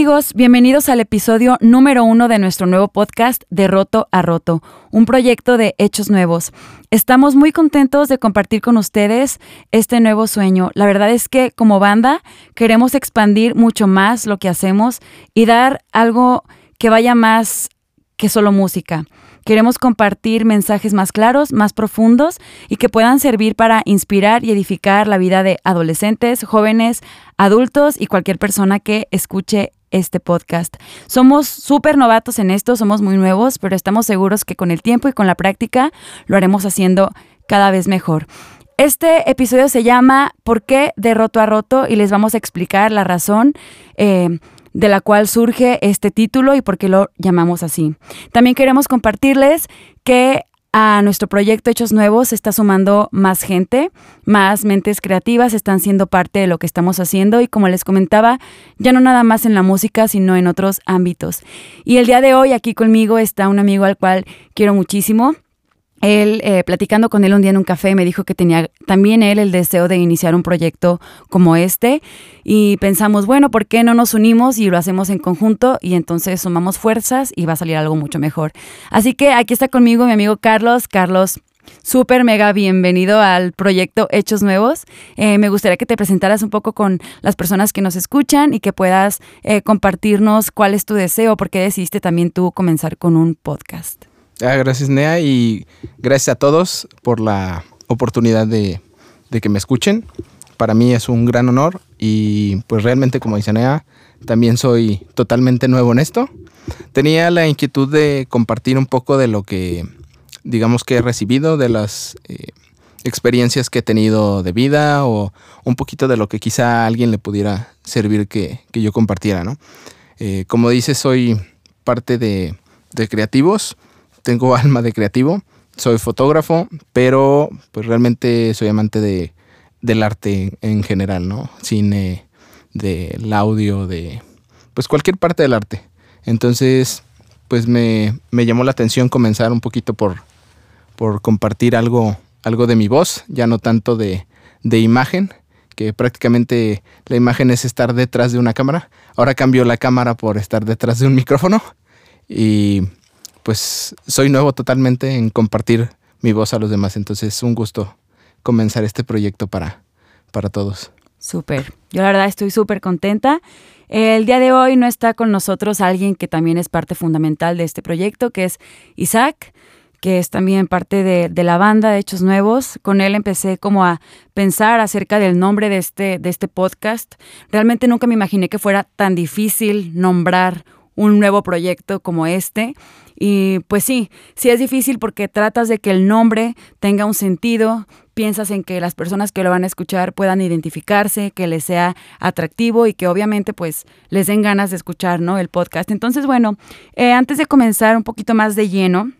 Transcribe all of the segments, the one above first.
amigos, bienvenidos al episodio número uno de nuestro nuevo podcast de Roto a Roto, un proyecto de Hechos Nuevos. Estamos muy contentos de compartir con ustedes este nuevo sueño. La verdad es que como banda queremos expandir mucho más lo que hacemos y dar algo que vaya más que solo música. Queremos compartir mensajes más claros, más profundos y que puedan servir para inspirar y edificar la vida de adolescentes, jóvenes, adultos y cualquier persona que escuche este podcast. Somos súper novatos en esto, somos muy nuevos, pero estamos seguros que con el tiempo y con la práctica lo haremos haciendo cada vez mejor. Este episodio se llama ¿Por qué de roto a roto? y les vamos a explicar la razón. Eh, de la cual surge este título y por qué lo llamamos así. También queremos compartirles que a nuestro proyecto Hechos Nuevos se está sumando más gente, más mentes creativas están siendo parte de lo que estamos haciendo y como les comentaba, ya no nada más en la música, sino en otros ámbitos. Y el día de hoy aquí conmigo está un amigo al cual quiero muchísimo, él, eh, platicando con él un día en un café, me dijo que tenía también él el deseo de iniciar un proyecto como este y pensamos, bueno, ¿por qué no nos unimos y lo hacemos en conjunto? Y entonces sumamos fuerzas y va a salir algo mucho mejor. Así que aquí está conmigo mi amigo Carlos. Carlos, súper mega bienvenido al proyecto Hechos Nuevos. Eh, me gustaría que te presentaras un poco con las personas que nos escuchan y que puedas eh, compartirnos cuál es tu deseo, por qué decidiste también tú comenzar con un podcast. Ah, gracias, Nea, y gracias a todos por la oportunidad de, que me escuchen. Para mí es un gran honor y pues realmente, como dice Nea, también soy totalmente nuevo en esto. Tenía la inquietud de compartir un poco de lo que, digamos que he recibido, de las eh, experiencias que he tenido de vida o un poquito de lo que quizá a alguien le pudiera servir que, yo compartiera, ¿no? Eh, como dice, soy parte de, de creativos tengo alma de creativo, soy fotógrafo, pero pues realmente soy amante de, del arte en general, ¿no? Cine, del audio, de pues cualquier parte del arte. Entonces, pues me, llamó la atención comenzar un poquito por, por compartir algo, algo de mi voz, ya no tanto de, de imagen, que prácticamente la imagen es estar detrás de una cámara. Ahora cambio la cámara por estar detrás de un micrófono. Y pues soy nuevo totalmente en compartir mi voz a los demás. Entonces es un gusto comenzar este proyecto para, para todos. Súper. Yo la verdad estoy súper contenta. El día de hoy no está con nosotros alguien que también es parte fundamental de este proyecto, que es Isaac, que es también parte de, de, la banda de Hechos Nuevos. Con él empecé como a pensar acerca del nombre de este, de este podcast. Realmente nunca me imaginé que fuera tan difícil nombrar un nuevo proyecto como este. Y pues sí, sí es difícil porque tratas de que el nombre tenga un sentido, piensas en que las personas que lo van a escuchar puedan identificarse, que les sea atractivo y que obviamente pues les den ganas de escuchar ¿no? el podcast. Entonces, bueno, eh, antes de comenzar un poquito más de lleno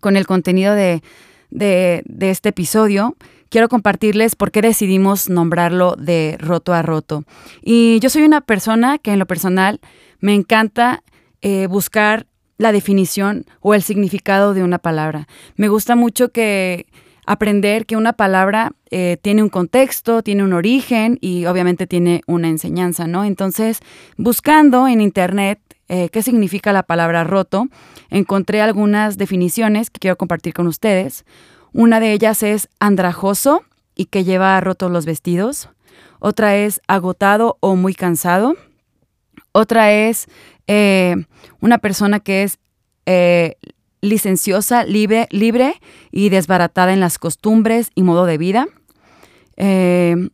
con el contenido de, de, de este episodio, quiero compartirles por qué decidimos nombrarlo de roto a roto. Y yo soy una persona que en lo personal me encanta eh, buscar la definición o el significado de una palabra. Me gusta mucho que aprender que una palabra eh, tiene un contexto, tiene un origen y obviamente tiene una enseñanza, ¿no? Entonces, buscando en internet eh, qué significa la palabra roto, encontré algunas definiciones que quiero compartir con ustedes. Una de ellas es andrajoso y que lleva rotos los vestidos. Otra es agotado o muy cansado. Otra es eh, una persona que es eh, licenciosa, libre, libre y desbaratada en las costumbres y modo de vida. Eh,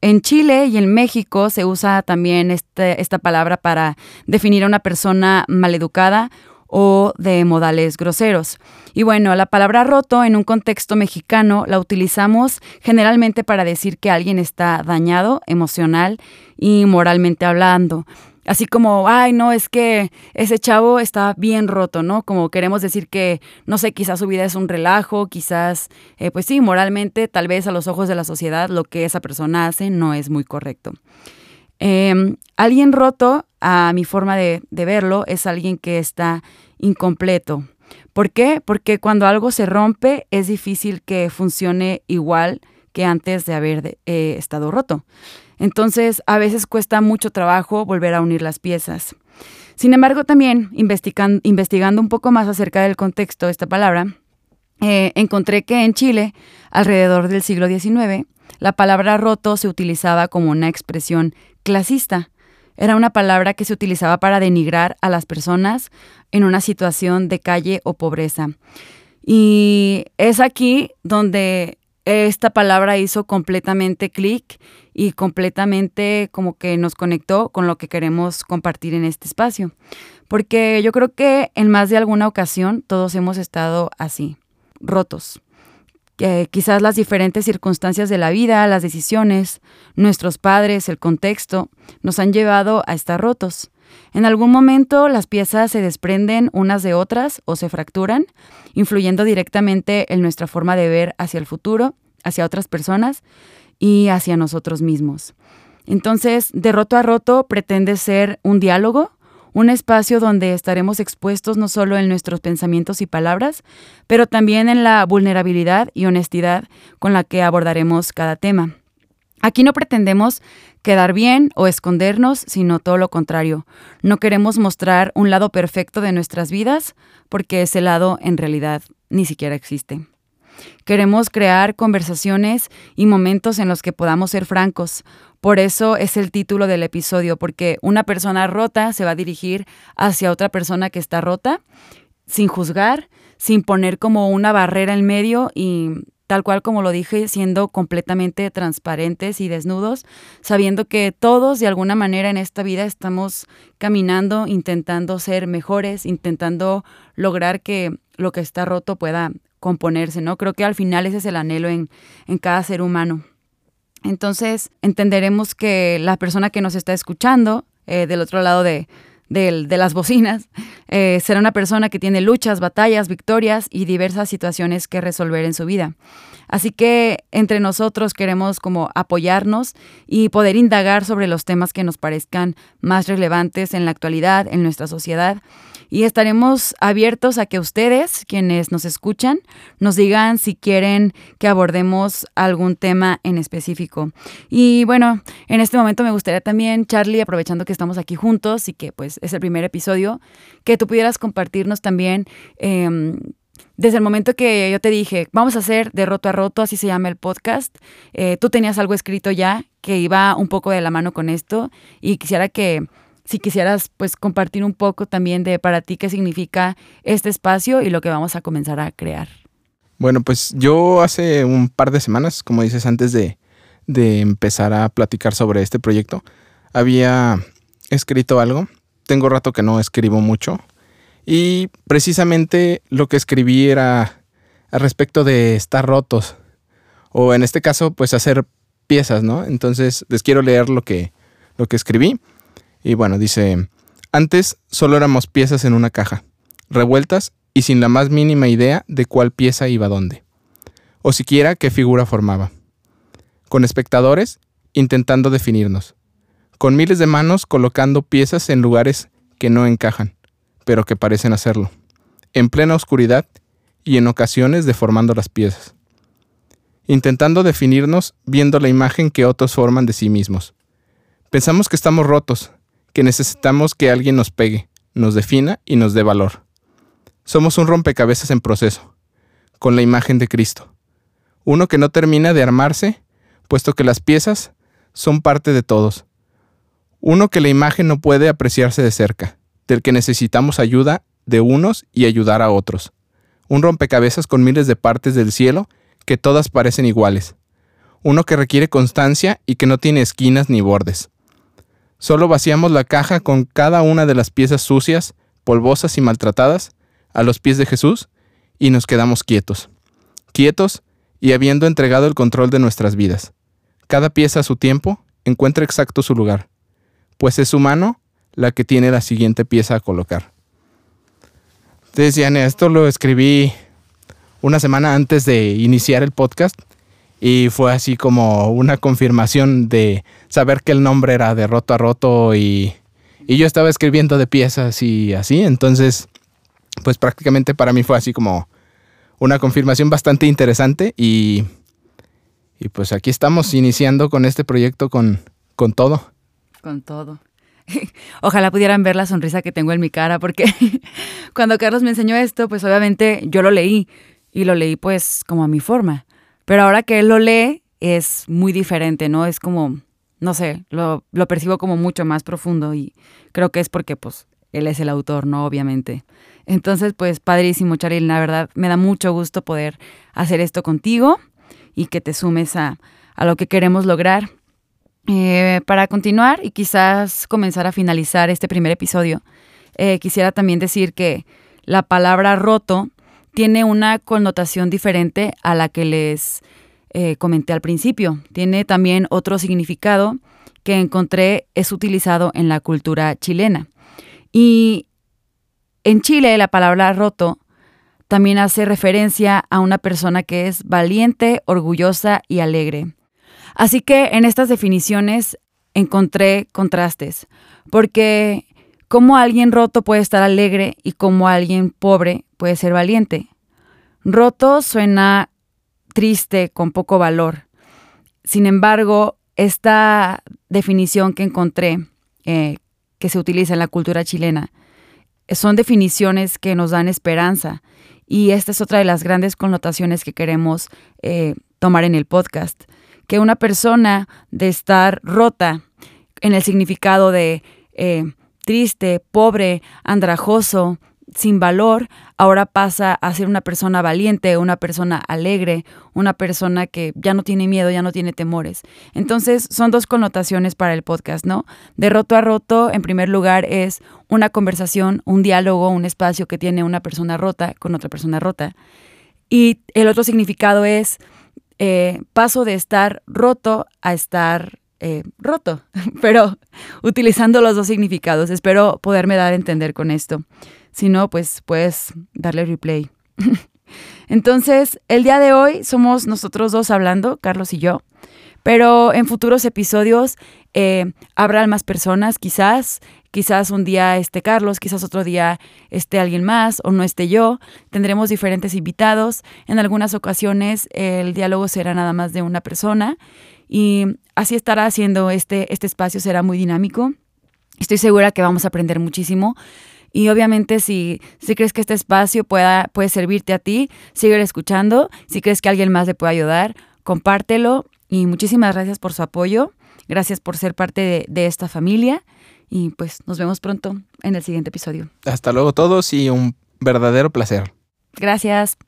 en Chile y en México se usa también este, esta palabra para definir a una persona maleducada o de modales groseros. Y bueno, la palabra roto en un contexto mexicano la utilizamos generalmente para decir que alguien está dañado emocional y moralmente hablando. Así como, ay, no, es que ese chavo está bien roto, ¿no? Como queremos decir que, no sé, quizás su vida es un relajo, quizás, eh, pues sí, moralmente, tal vez a los ojos de la sociedad, lo que esa persona hace no es muy correcto. Em, alguien roto, a mi forma de, verlo, es alguien que está incompleto. ¿Por qué? Porque cuando algo se rompe es difícil que funcione igual que antes de haber eh, estado roto. Entonces, a veces cuesta mucho trabajo volver a unir las piezas. Sin embargo, también investigando un poco más acerca del contexto de esta palabra, eh, encontré que en Chile, alrededor del siglo XIX, la palabra roto se utilizaba como una expresión clasista. Era una palabra que se utilizaba para denigrar a las personas en una situación de calle o pobreza. Y es aquí donde esta palabra hizo completamente clic y completamente como que nos conectó con lo que queremos compartir en este espacio. Porque yo creo que en más de alguna ocasión todos hemos estado así, rotos. quizás las diferentes circunstancias de la vida, las decisiones, nuestros padres, el contexto, nos han llevado a estar rotos. En algún momento las piezas se desprenden unas de otras o se fracturan, influyendo directamente en nuestra forma de ver hacia el futuro, hacia otras personas y hacia nosotros mismos. Entonces, de roto a roto pretende ser un diálogo, un espacio donde estaremos expuestos no solo en nuestros pensamientos y palabras, pero también en la vulnerabilidad y honestidad con la que abordaremos cada tema. Aquí no pretendemos quedar bien o escondernos, sino todo lo contrario. No queremos mostrar un lado perfecto de nuestras vidas, porque ese lado en realidad ni siquiera existe. Queremos crear conversaciones y momentos en los que podamos ser francos. Por eso es el título del episodio, porque una persona rota se va a dirigir hacia otra persona que está rota, sin juzgar, sin poner como una barrera en medio y tal cual como lo dije, siendo completamente transparentes y desnudos, sabiendo que todos de alguna manera en esta vida estamos caminando, intentando ser mejores, intentando lograr que lo que está roto pueda componerse, ¿no? Creo que al final ese es el anhelo en, cada ser humano. Entonces entenderemos que la persona que nos está escuchando eh, del otro lado de, de, las bocinas, eh, será una persona que tiene luchas, batallas, victorias y diversas situaciones que resolver en su vida. Así que entre nosotros queremos como apoyarnos y poder indagar sobre los temas que nos parezcan más relevantes en la actualidad, en nuestra sociedad y estaremos abiertos a que ustedes, quienes nos escuchan, nos digan si quieren que abordemos algún tema en específico. Y bueno, en este momento me gustaría también, Charlie, aprovechando que estamos aquí juntos y que pues es el primer episodio, que tú pudieras compartirnos también... Em, desde el momento que yo te dije, vamos a hacer de roto a roto, así se llama el podcast, eh, tú tenías algo escrito ya que iba un poco de la mano con esto y quisiera que si quisieras pues compartir un poco también de para ti qué significa este espacio y lo que vamos a comenzar a crear. Bueno, pues yo hace un par de semanas, como dices, antes de, de empezar a platicar sobre este proyecto, había escrito algo. Tengo rato que no escribo mucho. Y precisamente lo que escribí era al respecto de estar rotos. O en este caso, pues hacer piezas, ¿no? Entonces les quiero leer lo que, lo que escribí. Y bueno, dice, antes solo éramos piezas en una caja, revueltas y sin la más mínima idea de cuál pieza iba dónde, o siquiera qué figura formaba. Con espectadores intentando definirnos, con miles de manos colocando piezas en lugares que no encajan, pero que parecen hacerlo, en plena oscuridad y en ocasiones deformando las piezas. Intentando definirnos viendo la imagen que otros forman de sí mismos. Pensamos que estamos rotos, que necesitamos que alguien nos pegue, nos defina y nos dé valor. Somos un rompecabezas en proceso, con la imagen de Cristo. Uno que no termina de armarse, puesto que las piezas son parte de todos. Uno que la imagen no puede apreciarse de cerca, del que necesitamos ayuda de unos y ayudar a otros. Un rompecabezas con miles de partes del cielo que todas parecen iguales. Uno que requiere constancia y que no tiene esquinas ni bordes. Solo vaciamos la caja con cada una de las piezas sucias, polvosas y maltratadas a los pies de Jesús y nos quedamos quietos. Quietos y habiendo entregado el control de nuestras vidas. Cada pieza a su tiempo encuentra exacto su lugar, pues es su mano la que tiene la siguiente pieza a colocar. Decían, esto lo escribí una semana antes de iniciar el podcast y fue así como una confirmación de saber que el nombre era de roto a roto y, yo estaba escribiendo de piezas y así, entonces pues prácticamente para mí fue así como una confirmación bastante interesante y, Y pues aquí estamos iniciando con este proyecto con, con todo. Con todo. Ojalá pudieran ver la sonrisa que tengo en mi cara, porque cuando Carlos me enseñó esto, pues obviamente yo lo leí y lo leí pues como a mi forma. Pero ahora que él lo lee, es muy diferente, ¿no? Es como, no sé, lo, lo percibo como mucho más profundo y creo que es porque pues él es el autor, ¿no? Obviamente. Entonces, pues padrísimo, Charly, la verdad me da mucho gusto poder hacer esto contigo y que te sumes a, a lo que queremos lograr. Eh, para continuar y quizás comenzar a finalizar este primer episodio, eh, quisiera también decir que la palabra roto tiene una connotación diferente a la que les eh, comenté al principio. Tiene también otro significado que encontré es utilizado en la cultura chilena. Y en Chile la palabra roto también hace referencia a una persona que es valiente, orgullosa y alegre. Así que en estas definiciones encontré contrastes, porque cómo alguien roto puede estar alegre y cómo alguien pobre puede ser valiente. Roto suena triste, con poco valor. Sin embargo, esta definición que encontré, eh, que se utiliza en la cultura chilena, son definiciones que nos dan esperanza. Y esta es otra de las grandes connotaciones que queremos eh, tomar en el podcast que una persona de estar rota en el significado de eh, triste, pobre, andrajoso, sin valor, ahora pasa a ser una persona valiente, una persona alegre, una persona que ya no tiene miedo, ya no tiene temores. Entonces, son dos connotaciones para el podcast, ¿no? De roto a roto, en primer lugar, es una conversación, un diálogo, un espacio que tiene una persona rota con otra persona rota. Y el otro significado es eh, paso de estar roto a estar eh, roto, pero utilizando los dos significados. Espero poderme dar a entender con esto. Si no, pues puedes darle replay. Entonces, el día de hoy somos nosotros dos hablando, Carlos y yo, pero en futuros episodios eh, habrá más personas, quizás, quizás un día esté Carlos, quizás otro día esté alguien más o no esté yo. Tendremos diferentes invitados. En algunas ocasiones el diálogo será nada más de una persona y así estará haciendo este, este espacio, será muy dinámico. Estoy segura que vamos a aprender muchísimo. Y obviamente si, si crees que este espacio pueda, puede servirte a ti, sigue escuchando. Si crees que alguien más le puede ayudar, compártelo. Y muchísimas gracias por su apoyo. Gracias por ser parte de, esta familia y pues nos vemos pronto en el siguiente episodio. Hasta luego todos y un verdadero placer. Gracias.